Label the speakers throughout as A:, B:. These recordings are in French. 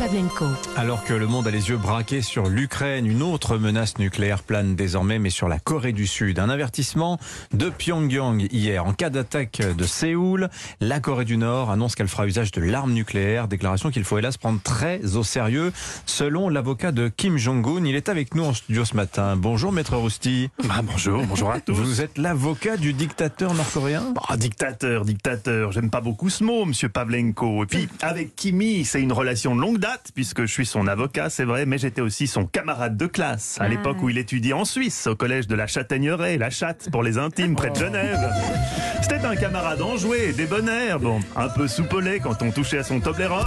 A: Pavlenko.
B: Alors que le monde a les yeux braqués sur l'Ukraine, une autre menace nucléaire plane désormais, mais sur la Corée du Sud. Un avertissement de Pyongyang hier. En cas d'attaque de Séoul, la Corée du Nord annonce qu'elle fera usage de l'arme nucléaire. Déclaration qu'il faut hélas prendre très au sérieux, selon l'avocat de Kim Jong-un. Il est avec nous en studio ce matin. Bonjour, maître Rousti.
C: Ah, bonjour, bonjour à tous.
B: Vous êtes l'avocat du dictateur nord-coréen?
C: Ah, dictateur, dictateur, j'aime pas beaucoup ce mot, monsieur Pavlenko. Et puis, avec Kimi, c'est une relation de longue date, puisque je suis son avocat, c'est vrai, mais j'étais aussi son camarade de classe, à l'époque où il étudiait en Suisse, au collège de la Châtaigneraie, la chatte pour les intimes, près de Genève. C'était un camarade enjoué, débonnaire, bon, un peu soupolé quand on touchait à son Toblerone.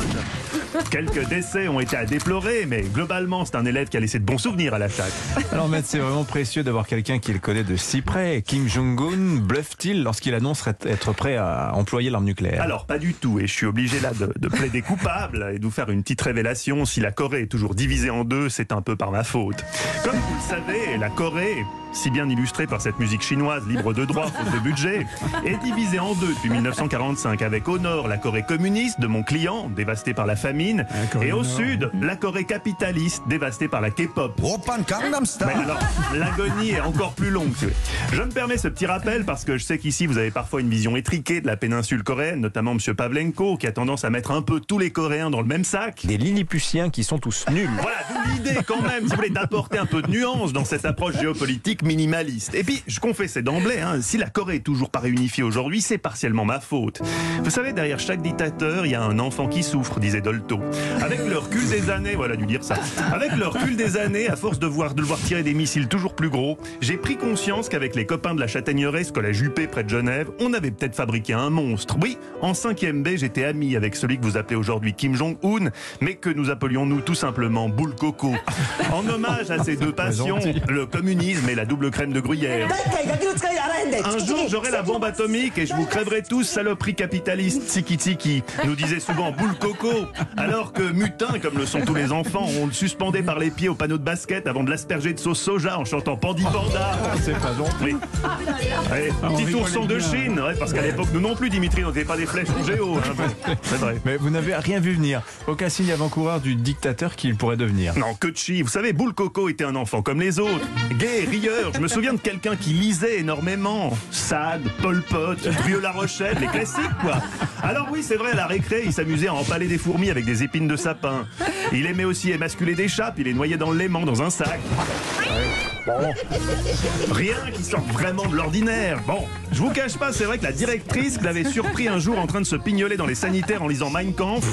C: Quelques décès ont été à déplorer, mais globalement, c'est un élève qui a laissé de bons souvenirs à la chatte.
B: Alors, maître, c'est vraiment précieux d'avoir quelqu'un qui le connaît de si près. Kim Jong-un bluffe-t-il lorsqu'il annonce être prêt à employer l'arme nucléaire?
C: Alors, pas du tout, et je suis obligé là de, de plaider coupable et de vous faire une petite révélation. Si la Corée est toujours divisée en deux, c'est un peu par ma faute. Comme vous le savez, la Corée, si bien illustrée par cette musique chinoise libre de droit, faute de budget, est divisée en deux depuis 1945, avec au nord la Corée communiste de mon client, dévastée par la famine, et au sud la Corée capitaliste, dévastée par la K-pop. Mais alors, l'agonie est encore plus longue. Je me permets ce petit rappel parce que je sais qu'ici vous avez parfois une vision étriquée de la péninsule coréenne, notamment M. Pavlenko, qui a tendance à mettre un peu tous les Coréens dans le même sac.
B: Des Lilliputiens qui sont tous nuls.
C: Voilà, d'où l'idée quand même, si vous voulez, d'apporter un peu de nuance dans cette approche géopolitique minimaliste. Et puis, je confessais d'emblée, hein, si la Corée est toujours pas réunifiée aujourd'hui, c'est partiellement ma faute. Vous savez, derrière chaque dictateur, il y a un enfant qui souffre, disait Dolto. Avec le recul des années, voilà, dû dire ça. Avec le recul des années, à force de voir de le voir tirer des missiles toujours plus gros, j'ai pris conscience qu'avec les copains de la Châtaigneraie, ce collège UP près de Genève, on avait peut-être fabriqué un monstre. Oui, en 5e B, j'étais ami avec celui que vous appelez aujourd'hui Kim Jong-un, mais que nous appelions nous tout simplement Boule Coco. En hommage à ces deux passions, le communisme et la double crème de gruyère. Un jour, j'aurai la bombe atomique et je vous crèverai tous, saloperie capitaliste, tiki tiki, nous disait souvent boule coco. Alors que mutin, comme le sont tous les enfants, on le suspendait par les pieds au panneau de basket avant de l'asperger de sauce soja en chantant Pandi Panda.
B: C'est pas gentil.
C: Oui. Ouais, petit ourson de Chine, ouais, parce qu'à l'époque, nous non plus, Dimitri, on n'était pas des flèches en géo. hein. C'est vrai.
B: Mais vous n'avez rien vu venir. Aucun signe avant-coureur du dictateur qu'il pourrait devenir.
C: Non, que de chi. Vous savez, Boule Coco était un enfant comme les autres. Gay, rieur. Je me souviens de quelqu'un qui lisait énormément. Sade, Pol Pot, Brieux La Rochelle, les classiques, quoi. Alors oui, c'est vrai, à la récré, il s'amusait à empaler des fourmis avec des épines de sapin. Il aimait aussi émasculer des chats, puis les noyer dans léman dans un sac. Bon. Rien qui sort vraiment de l'ordinaire. Bon, je vous cache pas, c'est vrai que la directrice l'avait surpris un jour en train de se pignoler dans les sanitaires en lisant Mein Kampf,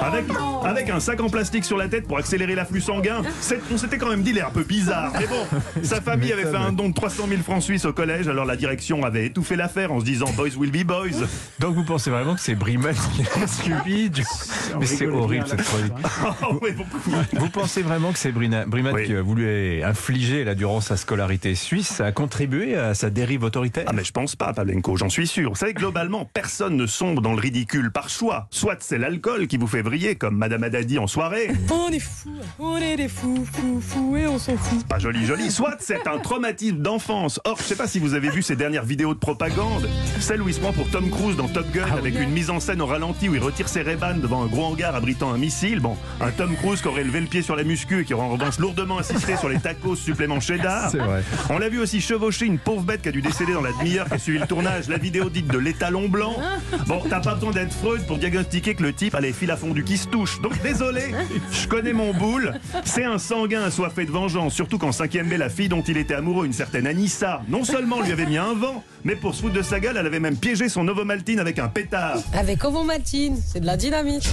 C: avec, avec un sac en plastique sur la tête pour accélérer l'afflux sanguin. C'est- On s'était quand même dit, il est un peu bizarre. Mais bon, sa famille avait fait un don de 300 000 francs suisses au collège, alors la direction avait étouffé l'affaire en se disant Boys will be boys.
B: Donc vous pensez vraiment que c'est Brimal qui subi du... Mais c'est horrible cette chronique.
C: Oh.
B: Vous pensez vraiment que c'est
C: Oui.
B: qui a voulu infliger là, durant sa scolarité suisse a contribué à sa dérive autoritaire
C: Ah mais je pense pas, Pavlenko, j'en suis sûr. Vous savez, globalement, personne ne sombre dans le ridicule par choix. Soit c'est l'alcool qui vous fait vriller, comme Madame Adadi en soirée,
D: On est fous, on est des fous, fous, fous et on s'en fout.
C: pas joli joli, soit c'est un traumatisme d'enfance. Or, je sais pas si vous avez vu ces dernières vidéos de propagande, celle où il se prend pour Tom Cruise dans Top Gun avec une mise en scène au ralenti où il retire ses ray devant un gros hangar abritant un missile. Bon, un Tom Cruise qui aurait levé le pied sur la muscu et qui aurait en revanche lourdement insisté sur les tacos supplément cheddar.
B: C'est vrai.
C: On l'a vu aussi chevaucher une pauvre bête qui a dû décéder dans la demi-heure qui a suivi le tournage, la vidéo dite de l'étalon blanc. Bon, t'as pas besoin d'être Freud pour diagnostiquer que le type a les fils à fondu qui se touchent. Donc désolé, je connais mon boule. C'est un sanguin assoiffé de vengeance, surtout qu'en 5ème B, la fille dont il était amoureux, une certaine Anissa, non seulement lui avait mis un vent, mais pour se foutre de sa gueule, elle avait même piégé son Novomaltine avec un pétard.
D: Avec Ovomaltine, c'est de la dynamite.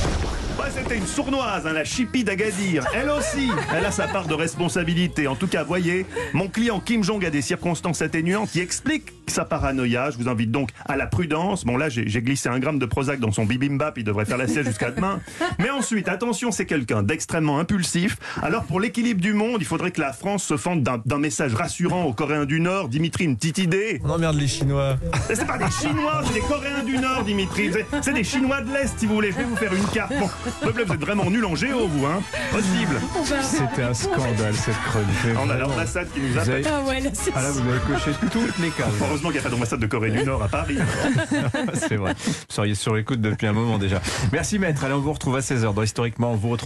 C: Ouais, c'était une sournoise, hein, la chipie d'Agadir. Elle aussi, elle a sa part de responsabilité. En tout cas, voyez, mon client Kim Jong a des circonstances atténuantes qui expliquent sa paranoïa. Je vous invite donc à la prudence. Bon, là, j'ai glissé un gramme de Prozac dans son bibimbap, il devrait faire la sieste jusqu'à demain. Mais ensuite, attention, c'est quelqu'un d'extrêmement impulsif. Alors, pour l'équilibre du monde, il faudrait que la France se fende d'un message rassurant aux Coréens du Nord. Dimitri, une petite idée
B: On emmerde les Chinois.
C: c'est pas des Chinois, c'est des Coréens du Nord, Dimitri. C'est- des Chinois de l'Est, si vous voulez. Je vais vous faire une carte. Bon, peuple, vous êtes vraiment nul en géo, vous, hein Possible.
B: C'était un scandale cette chronique.
C: On a l'ambassade qui nous
B: avez-
D: Ah ouais, là c'est
B: Ah là, vous avez coché toutes les cases.
C: Heureusement qu'il n'y a pas d'ambassade de Corée du Nord à Paris.
B: C'est vrai. Vous seriez sur l'écoute depuis un moment déjà. Merci maître. Allez, on vous retrouve à 16h dans Historiquement. On vous retrouve